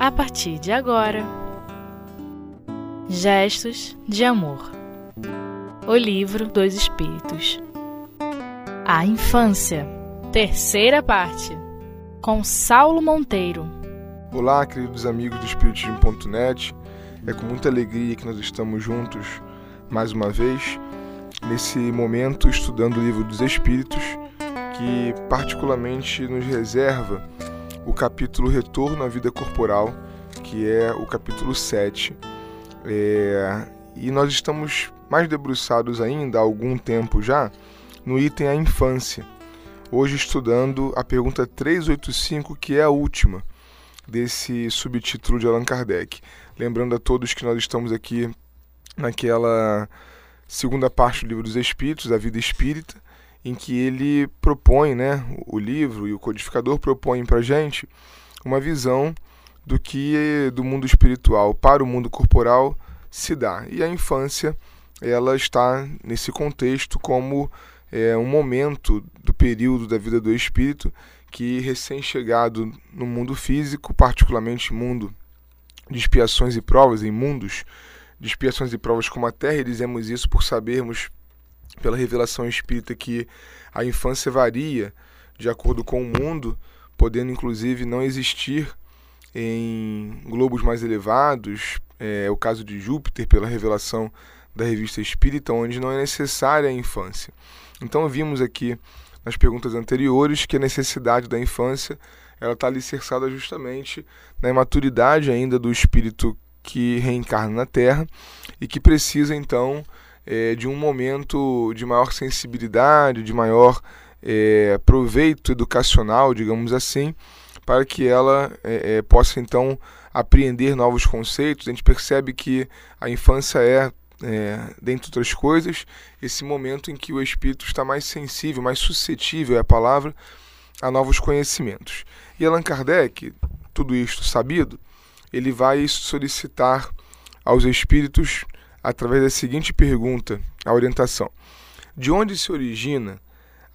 a partir de agora. Gestos de Amor. O Livro dos Espíritos. A Infância. Terceira parte. Com Saulo Monteiro. Olá, queridos amigos do Espiritismo.net É com muita alegria que nós estamos juntos mais uma vez nesse momento estudando o Livro dos Espíritos que particularmente nos reserva o capítulo Retorno à Vida Corporal, que é o capítulo 7. É, e nós estamos mais debruçados ainda, há algum tempo já, no item A Infância. Hoje estudando a pergunta 385, que é a última desse subtítulo de Allan Kardec. Lembrando a todos que nós estamos aqui naquela segunda parte do Livro dos Espíritos, a Vida Espírita, em que ele propõe, né, o livro e o codificador propõem para gente uma visão do que do mundo espiritual para o mundo corporal se dá. E a infância ela está nesse contexto como é, um momento do período da vida do espírito que recém-chegado no mundo físico, particularmente mundo de expiações e provas, em mundos de expiações e provas como a Terra, e dizemos isso por sabermos pela revelação espírita que a infância varia de acordo com o mundo, podendo inclusive não existir em globos mais elevados, é o caso de Júpiter, pela revelação da revista Espírita, onde não é necessária a infância. Então vimos aqui nas perguntas anteriores que a necessidade da infância ela está alicerçada justamente na imaturidade ainda do espírito que reencarna na Terra e que precisa então é, de um momento de maior sensibilidade, de maior é, proveito educacional, digamos assim, para que ela é, é, possa então apreender novos conceitos. A gente percebe que a infância é, é, dentre outras coisas, esse momento em que o espírito está mais sensível, mais suscetível é a palavra, a novos conhecimentos. E Allan Kardec, tudo isto sabido, ele vai solicitar aos espíritos através da seguinte pergunta, a orientação: De onde se origina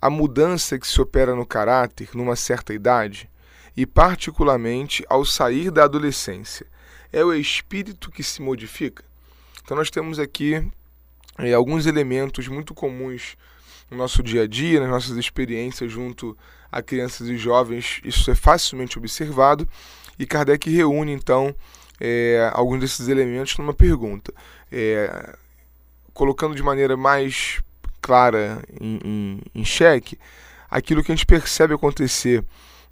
a mudança que se opera no caráter numa certa idade e, particularmente, ao sair da adolescência? É o espírito que se modifica? Então, nós temos aqui é, alguns elementos muito comuns no nosso dia a dia, nas nossas experiências junto a crianças e jovens, isso é facilmente observado, e Kardec reúne então é, alguns desses elementos numa pergunta, é, colocando de maneira mais clara em, em, em xeque aquilo que a gente percebe acontecer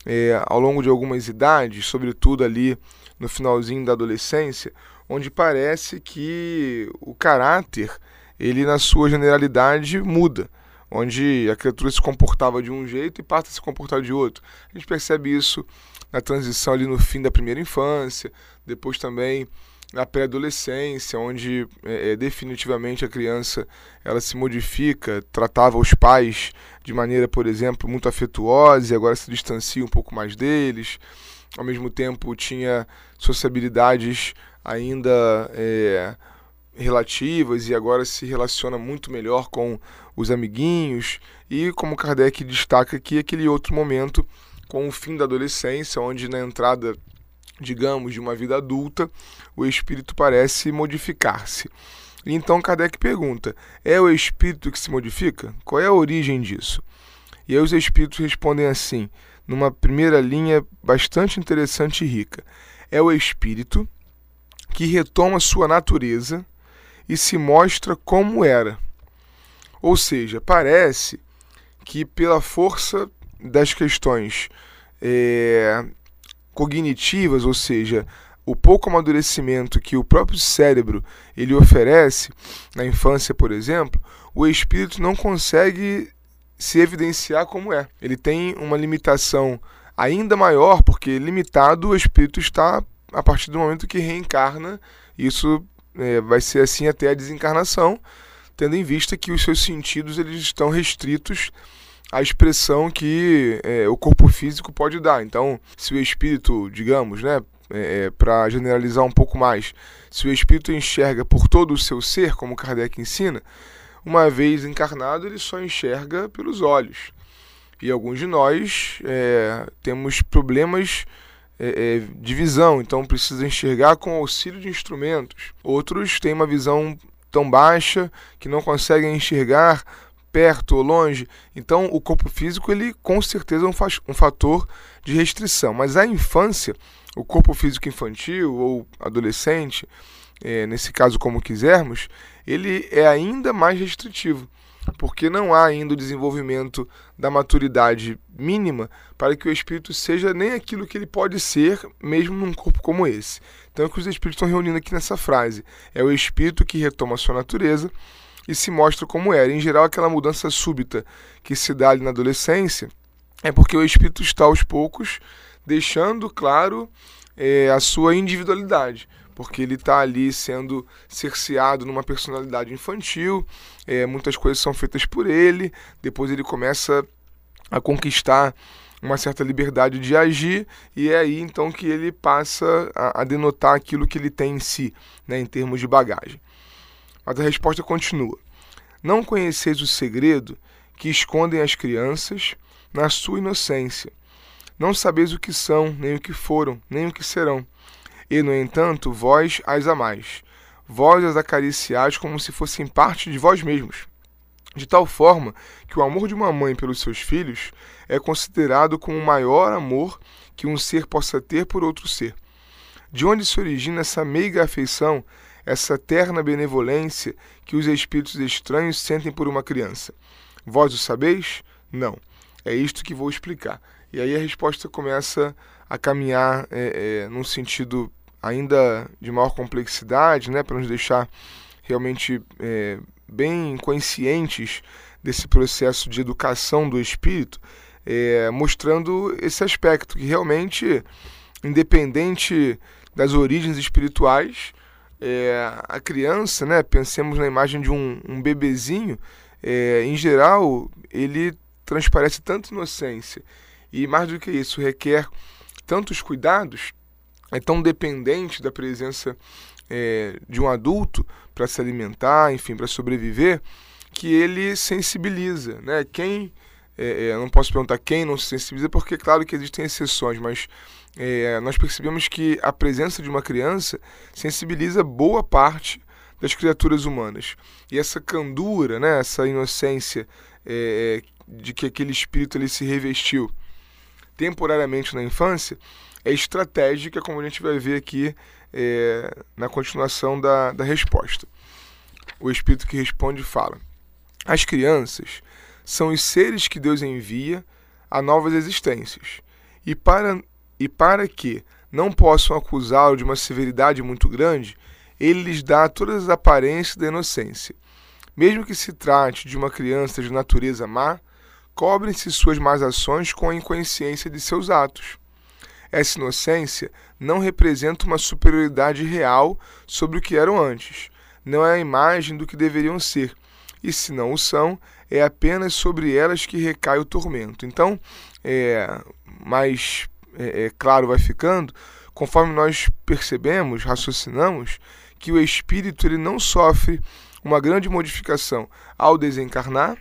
é, ao longo de algumas idades, sobretudo ali no finalzinho da adolescência, onde parece que o caráter, ele na sua generalidade muda, onde a criatura se comportava de um jeito e passa a se comportar de outro. A gente percebe isso na transição ali no fim da primeira infância, depois também na pré-adolescência, onde é, é, definitivamente a criança ela se modifica, tratava os pais de maneira, por exemplo, muito afetuosa e agora se distancia um pouco mais deles. Ao mesmo tempo tinha sociabilidades ainda é, relativas e agora se relaciona muito melhor com os amiguinhos. E como Kardec destaca aqui, aquele outro momento com o fim da adolescência, onde na entrada, digamos, de uma vida adulta, o espírito parece modificar-se. Então Kardec pergunta: é o espírito que se modifica? Qual é a origem disso? E aí os espíritos respondem assim, numa primeira linha bastante interessante e rica: é o espírito que retoma sua natureza e se mostra como era. Ou seja, parece que pela força das questões é, cognitivas, ou seja, o pouco amadurecimento que o próprio cérebro ele oferece na infância, por exemplo, o espírito não consegue se evidenciar como é. Ele tem uma limitação ainda maior, porque limitado o espírito está a partir do momento que reencarna. Isso é, vai ser assim até a desencarnação, tendo em vista que os seus sentidos eles estão restritos a expressão que é, o corpo físico pode dar. Então, se o espírito, digamos, né, é, é para generalizar um pouco mais, se o espírito enxerga por todo o seu ser, como Kardec ensina, uma vez encarnado, ele só enxerga pelos olhos. E alguns de nós é, temos problemas é, é, de visão, então precisa enxergar com auxílio de instrumentos. Outros têm uma visão tão baixa que não conseguem enxergar perto ou longe. Então, o corpo físico ele com certeza é um, fator de restrição. Mas a infância, o corpo físico infantil ou adolescente, é, nesse caso como quisermos, ele é ainda mais restritivo porque não há ainda o desenvolvimento da maturidade mínima para que o espírito seja nem aquilo que ele pode ser, mesmo num corpo como esse. Então é o que os espíritos estão reunindo aqui nessa frase. É o espírito que retoma a sua natureza e se mostra como era. Em geral, aquela mudança súbita que se dá ali na adolescência é porque o espírito está aos poucos deixando claro é, a sua individualidade porque ele está ali sendo cerceado numa personalidade infantil, é, muitas coisas são feitas por ele, depois ele começa a conquistar uma certa liberdade de agir, e é aí então que ele passa a, a denotar aquilo que ele tem em si, né, em termos de bagagem. Mas a resposta continua: Não conheceis o segredo que escondem as crianças na sua inocência. Não sabeis o que são, nem o que foram, nem o que serão e, no entanto, vós as amais. Vós as acariciais como se fossem parte de vós mesmos. De tal forma que o amor de uma mãe pelos seus filhos é considerado como o maior amor que um ser possa ter por outro ser. De onde se origina essa meiga afeição, essa terna benevolência que os espíritos estranhos sentem por uma criança? Vós o sabeis? Não. É isto que vou explicar. E aí a resposta começa a caminhar é, é, num sentido ainda de maior complexidade, né, para nos deixar realmente é, bem conscientes desse processo de educação do espírito, é, mostrando esse aspecto que realmente, independente das origens espirituais, é, a criança, né, pensemos na imagem de um, um bebezinho, é, em geral, ele transparece tanta inocência e mais do que isso requer tantos cuidados, é tão dependente da presença é, de um adulto para se alimentar, enfim, para sobreviver, que ele sensibiliza, né? Quem é, é, não posso perguntar quem não se sensibiliza, porque claro que existem exceções, mas é, nós percebemos que a presença de uma criança sensibiliza boa parte das criaturas humanas. E essa candura, né, essa inocência é, é de que aquele espírito ele se revestiu temporariamente na infância é estratégica, como a gente vai ver aqui é, na continuação da, da resposta. O Espírito que responde fala: As crianças são os seres que Deus envia a novas existências, e para, e para que não possam acusá-lo de uma severidade muito grande, ele lhes dá todas as aparências da inocência. Mesmo que se trate de uma criança de natureza má, cobrem-se suas más ações com a inconsciência de seus atos. Essa inocência não representa uma superioridade real sobre o que eram antes, não é a imagem do que deveriam ser, e se não o são, é apenas sobre elas que recai o tormento. Então, é, mais é, é claro vai ficando, conforme nós percebemos, raciocinamos, que o espírito ele não sofre uma grande modificação ao desencarnar,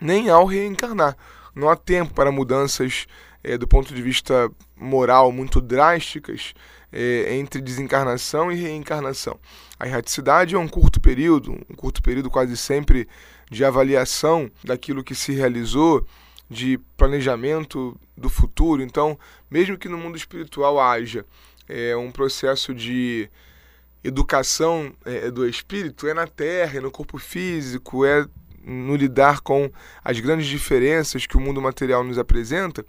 nem ao reencarnar. Não há tempo para mudanças é, do ponto de vista moral muito drásticas é, entre desencarnação e reencarnação. A erraticidade é um curto período, um curto período quase sempre de avaliação daquilo que se realizou, de planejamento do futuro. Então, mesmo que no mundo espiritual haja é, um processo de educação é, do espírito, é na Terra, é no corpo físico, é no lidar com as grandes diferenças que o mundo material nos apresenta,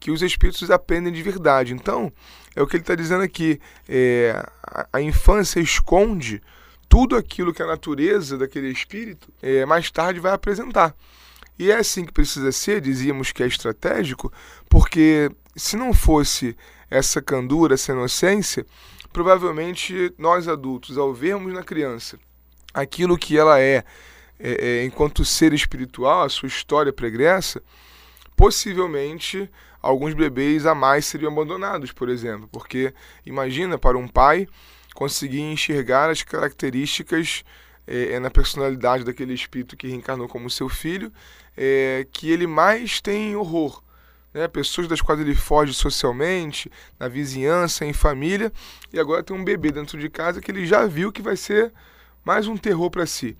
que os espíritos aprendem de verdade. Então, é o que ele está dizendo aqui. É, a, a, infância esconde tudo aquilo que a natureza daquele espírito é, mais tarde vai apresentar. E é assim que precisa ser, dizíamos que é estratégico, porque se não fosse essa candura, essa inocência, provavelmente nós adultos, ao vermos na criança aquilo que ela é é, é, enquanto ser espiritual, a sua história pregressa, possivelmente alguns bebês a mais seriam abandonados, por exemplo. Porque imagina para um pai conseguir enxergar as características é, é na personalidade daquele espírito que reencarnou como seu filho, é, que ele mais tem horror. né, pessoas das quais ele foge socialmente, na vizinhança, em família, e agora tem um bebê dentro de casa que ele já viu que vai ser mais um terror para si.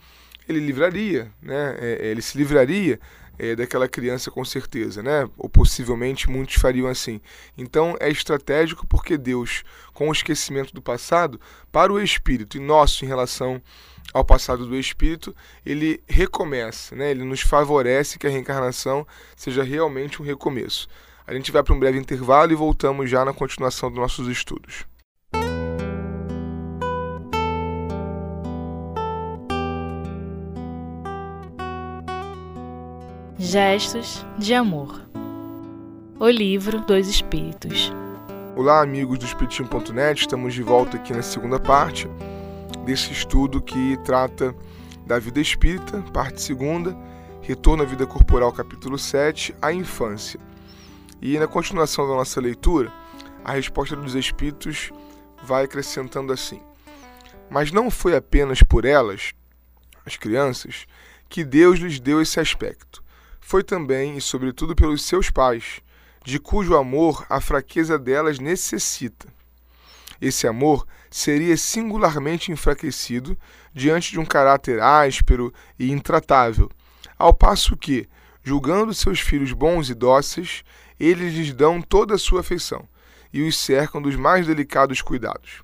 Ele livraria, né, é, é, ele se livraria é, daquela criança com certeza, né? Ou possivelmente muitos fariam assim. Então é estratégico porque Deus, com o esquecimento do passado, para o espírito e nosso em relação ao passado do espírito, ele recomeça, né? Ele nos favorece que a reencarnação seja realmente um recomeço. A gente vai para um breve intervalo e voltamos já na continuação dos nossos estudos. Gestos de Amor. O Livro dos Espíritos. Olá, amigos do Espiritismo.net, estamos de volta aqui na segunda parte desse estudo que trata da vida espírita, parte segunda, Retorno à Vida Corporal, capítulo 7, a infância. E na continuação da nossa leitura, a resposta dos espíritos vai acrescentando assim: Mas não foi apenas por elas, as crianças, que Deus lhes deu esse aspecto foi também e sobretudo pelos seus pais, de cujo amor a fraqueza delas necessita. Esse amor seria singularmente enfraquecido diante de um caráter áspero e intratável, ao passo que, julgando seus filhos bons e dóceis, eles lhes dão toda a sua afeição e os cercam dos mais delicados cuidados.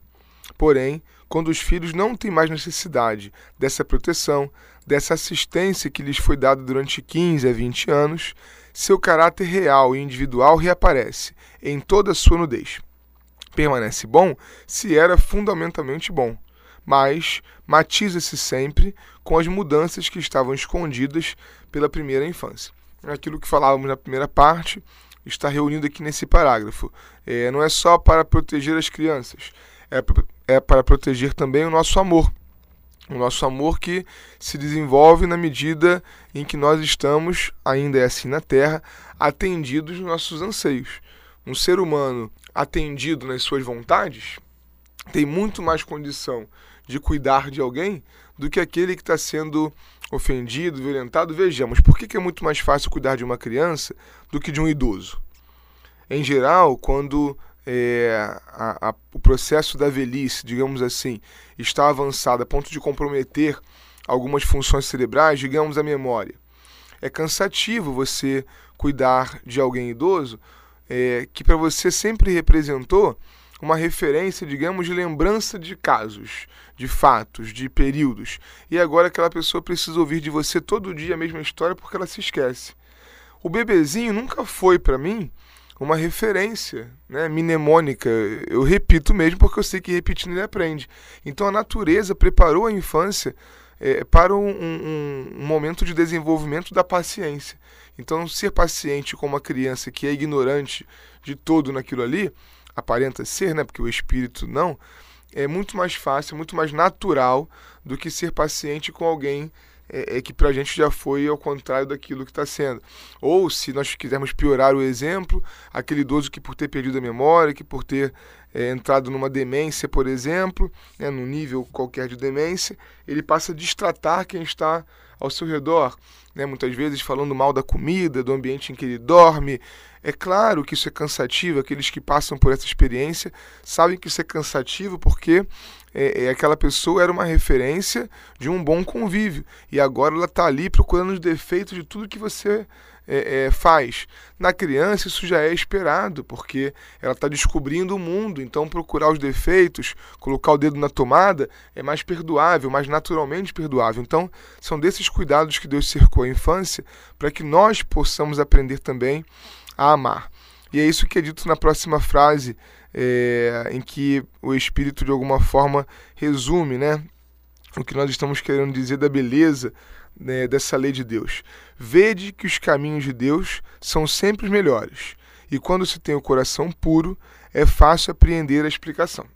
Porém, quando os filhos não têm mais necessidade dessa proteção, dessa assistência que lhes foi dada durante 15 a 20 anos, seu caráter real e individual reaparece em toda a sua nudez. Permanece bom se era fundamentalmente bom, mas matiza-se sempre com as mudanças que estavam escondidas pela primeira infância. Aquilo que falávamos na primeira parte está reunido aqui nesse parágrafo. É, não é só para proteger as crianças, é é para proteger também o nosso amor. O nosso amor que se desenvolve na medida em que nós estamos, ainda é assim na Terra, atendidos nos nossos anseios. Um ser humano atendido nas suas vontades tem muito mais condição de cuidar de alguém do que aquele que está sendo ofendido, violentado. Vejamos, por que é muito mais fácil cuidar de uma criança do que de um idoso? Em geral, quando é, a, a, o processo da velhice, digamos assim, está avançado a ponto de comprometer algumas funções cerebrais, digamos a memória. É cansativo você cuidar de alguém idoso é, que para você sempre representou uma referência, digamos, de lembrança de casos, de fatos, de períodos. E agora aquela pessoa precisa ouvir de você todo dia a mesma história porque ela se esquece. O bebezinho nunca foi para mim uma referência né, mnemônica. Eu repito mesmo porque eu sei que repetindo ele aprende. Então a natureza preparou a infância é, para um, um, um, momento de desenvolvimento da paciência. Então ser paciente com uma criança que é ignorante de todo naquilo ali, aparenta ser, né, porque o espírito não, é muito mais fácil, muito mais natural do que ser paciente com alguém é, é que para a gente já foi ao contrário daquilo que está sendo. Ou, se nós quisermos piorar o exemplo, aquele idoso que por ter perdido a memória, que por ter é, entrado numa demência, por exemplo, né, num nível qualquer de demência, ele passa a destratar quem está ao seu redor, né, muitas vezes falando mal da comida, do ambiente em que ele dorme. É claro que isso é cansativo, aqueles que passam por essa experiência sabem que isso é cansativo porque é, é, aquela pessoa era uma referência de um bom convívio e agora ela está ali procurando os defeitos de tudo que você é, é, faz. Na criança, isso já é esperado, porque ela está descobrindo o mundo, então procurar os defeitos, colocar o dedo na tomada, é mais perdoável, mais naturalmente perdoável. Então, são desses cuidados que Deus cercou a infância para que nós possamos aprender também a amar. E é isso que é dito na próxima frase é, em que o Espírito de alguma forma resume né, o que nós estamos querendo dizer da beleza né, dessa lei de Deus. Vede que os caminhos de Deus são sempre os melhores, e quando se tem o coração puro, é fácil apreender a explicação.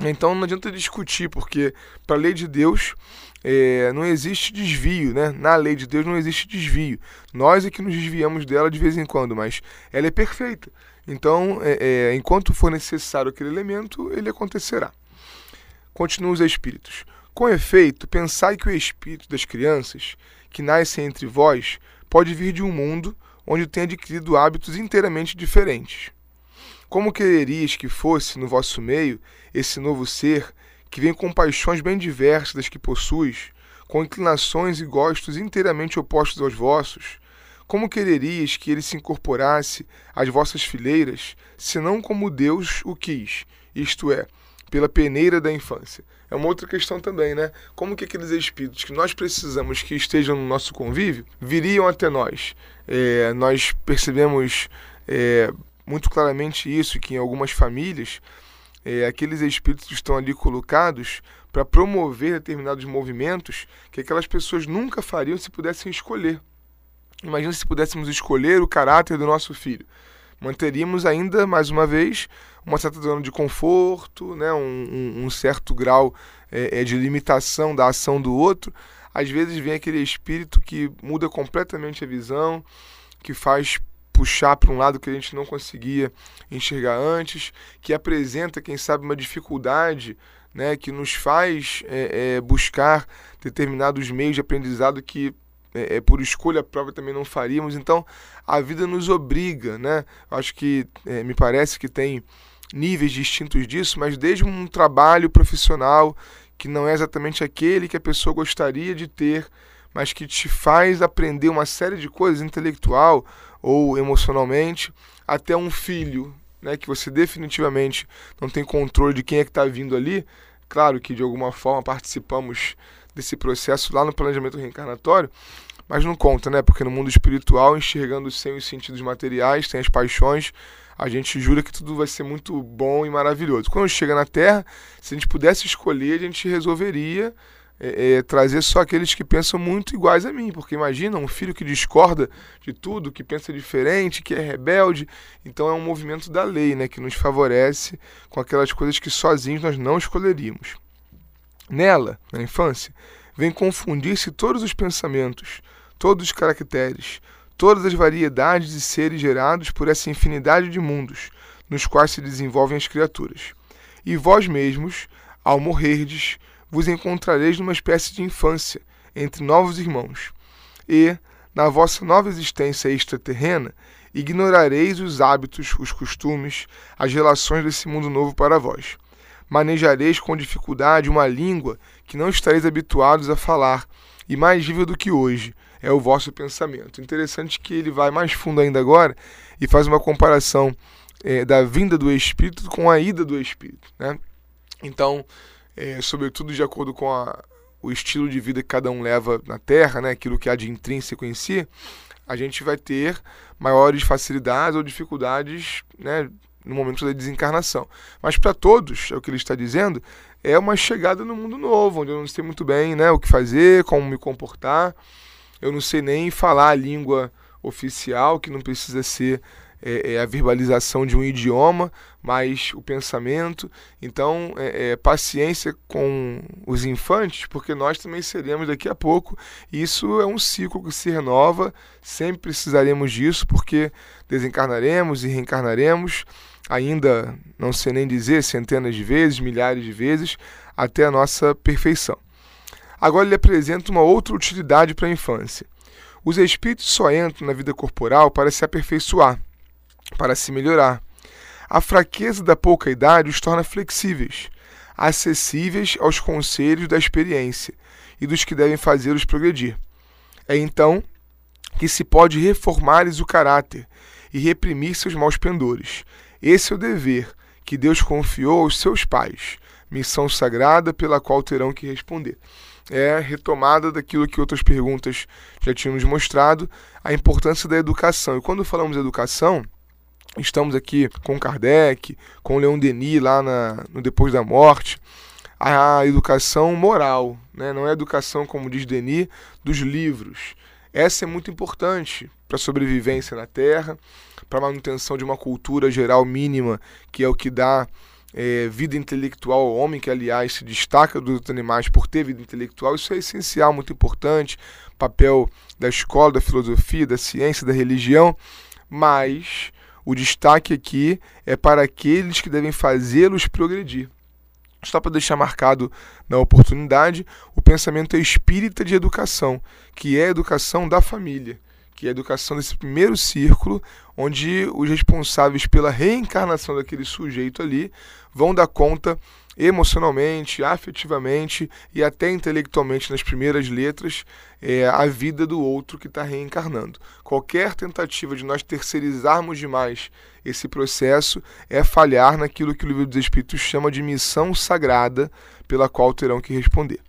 Então não adianta discutir, porque para a lei de Deus é, não existe desvio, né? Na lei de Deus não existe desvio. Nós é que nos desviamos dela de vez em quando, mas ela é perfeita. Então, é, é, enquanto for necessário aquele elemento, ele acontecerá. Continuam os espíritos. Com efeito, pensai que o espírito das crianças, que nascem entre vós, pode vir de um mundo onde tem adquirido hábitos inteiramente diferentes. Como quererias que fosse no vosso meio esse novo ser que vem com paixões bem diversas das que possuis, com inclinações e gostos inteiramente opostos aos vossos? Como quererias que ele se incorporasse às vossas fileiras, senão como Deus o quis, isto é, pela peneira da infância? É uma outra questão também, né? Como que aqueles espíritos que nós precisamos que estejam no nosso convívio viriam até nós? É, nós percebemos é, muito claramente isso, que em algumas famílias é, aqueles espíritos estão ali colocados para promover determinados movimentos que aquelas pessoas nunca fariam se pudessem escolher. Imagina se pudéssemos escolher o caráter do nosso filho. Manteríamos ainda, mais uma vez, uma certa zona de conforto, né? um, um, um certo grau é, de limitação da ação do outro. Às vezes vem aquele espírito que muda completamente a visão, que faz puxar para um lado que a gente não conseguia enxergar antes, que apresenta, quem sabe, uma dificuldade né, que nos faz é, é, buscar determinados meios de aprendizado que é, é, por escolha própria também não faríamos. Então a vida nos obriga, né? Acho que é, me parece que tem níveis distintos disso, mas desde um trabalho profissional que não é exatamente aquele que a pessoa gostaria de ter, mas que te faz aprender uma série de coisas intelectual ou emocionalmente, até um filho, né, que você definitivamente não tem controle de quem é que está vindo ali. Claro que de alguma forma participamos desse processo lá no planejamento reencarnatório, mas não conta, né? Porque no mundo espiritual, enxergando sem os sentidos materiais, tem as paixões, a gente jura que tudo vai ser muito bom e maravilhoso. Quando chega na Terra, se a gente pudesse escolher, a gente resolveria é, é, trazer só aqueles que pensam muito iguais a mim, porque imagina um filho que discorda de tudo, que pensa diferente, que é rebelde. Então é um movimento da lei, né, que nos favorece com aquelas coisas que sozinhos nós não escolheríamos. Nela, na infância, vem confundir-se todos os pensamentos, todos os caracteres, todas as variedades de seres gerados por essa infinidade de mundos nos quais se desenvolvem as criaturas. E vós mesmos, ao morrerdes, vos encontrareis numa espécie de infância, entre novos irmãos. E, na vossa nova existência extraterrena, ignorareis os hábitos, os costumes, as relações desse mundo novo para vós. Manejareis com dificuldade uma língua que não estareis habituados a falar, e mais viva do que hoje é o vosso pensamento. Interessante que ele vai mais fundo ainda agora e faz uma comparação é, da vinda do Espírito com a ida do Espírito. Né? Então, é, sobretudo de acordo com a, o estilo de vida que cada um leva na Terra, né, aquilo que há de intrínseco em si, a gente vai ter maiores facilidades ou dificuldades né, no momento da desencarnação. Mas para todos, é o que ele está dizendo, é uma chegada no mundo novo, onde eu não sei muito bem né, o que fazer, como me comportar. Eu não sei nem falar a língua oficial, que não precisa ser é, é a verbalização de um idioma, mas o pensamento. Então, é, é, paciência com os infantes, porque nós também seremos daqui a pouco. Isso é um ciclo que se renova, sempre precisaremos disso, porque desencarnaremos e reencarnaremos, ainda não sei nem dizer, centenas de vezes, milhares de vezes, até a nossa perfeição. Agora ele apresenta uma outra utilidade para a infância. Os espíritos só entram na vida corporal para se aperfeiçoar para se melhorar. A fraqueza da pouca idade os torna flexíveis, acessíveis aos conselhos da experiência e dos que devem fazê-los progredir. É então que se pode reformar-lhes o caráter e reprimir seus maus pendores. Esse é o dever que Deus confiou aos seus pais, missão sagrada pela qual terão que responder. É retomada daquilo que outras perguntas já tinham nos mostrado, a importância da educação. E quando falamos de educação, Estamos aqui com Kardec, com Leon Denis lá na, no Depois da Morte. A educação moral, né? não é a educação, como diz Denis, dos livros. Essa é muito importante para a sobrevivência na Terra, para a manutenção de uma cultura geral mínima, que é o que dá é, vida intelectual ao homem, que aliás se destaca dos outros animais por ter vida intelectual. Isso é essencial, muito importante. Papel da escola, da filosofia, da ciência, da religião. Mas o destaque aqui é para aqueles que devem fazê-los progredir. Só para deixar marcado na oportunidade o pensamento espírita de educação, que é a educação da família, que é a educação desse primeiro círculo, onde os responsáveis pela reencarnação daquele sujeito ali vão dar conta emocionalmente, afetivamente e até intelectualmente nas primeiras letras é, a vida do outro que está reencarnando. Qualquer tentativa de nós terceirizarmos demais esse processo é falhar naquilo que o livro dos Espíritos chama de missão sagrada pela qual terão que responder.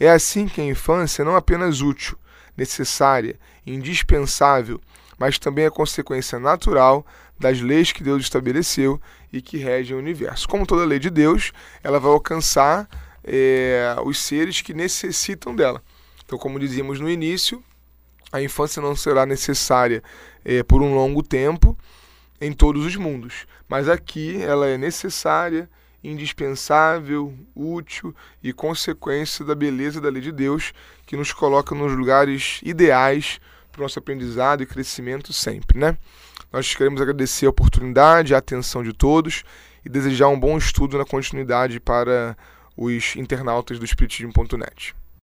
É assim que a infância é não apenas útil, necessária, indispensável, mas também é consequência natural das leis que Deus estabeleceu e que regem o universo. Como toda lei de Deus, ela vai alcançar é, os seres que necessitam dela. Então, como dizíamos no início, a infância não será necessária é, por um longo tempo em todos os mundos, mas aqui ela é necessária, indispensável, útil e consequência da beleza da lei de Deus que nos coloca nos lugares ideais para o nosso aprendizado e crescimento sempre, né? Nós queremos agradecer a oportunidade, a atenção de todos e desejar um bom estudo na continuidade para os internautas do Espiritismo.net.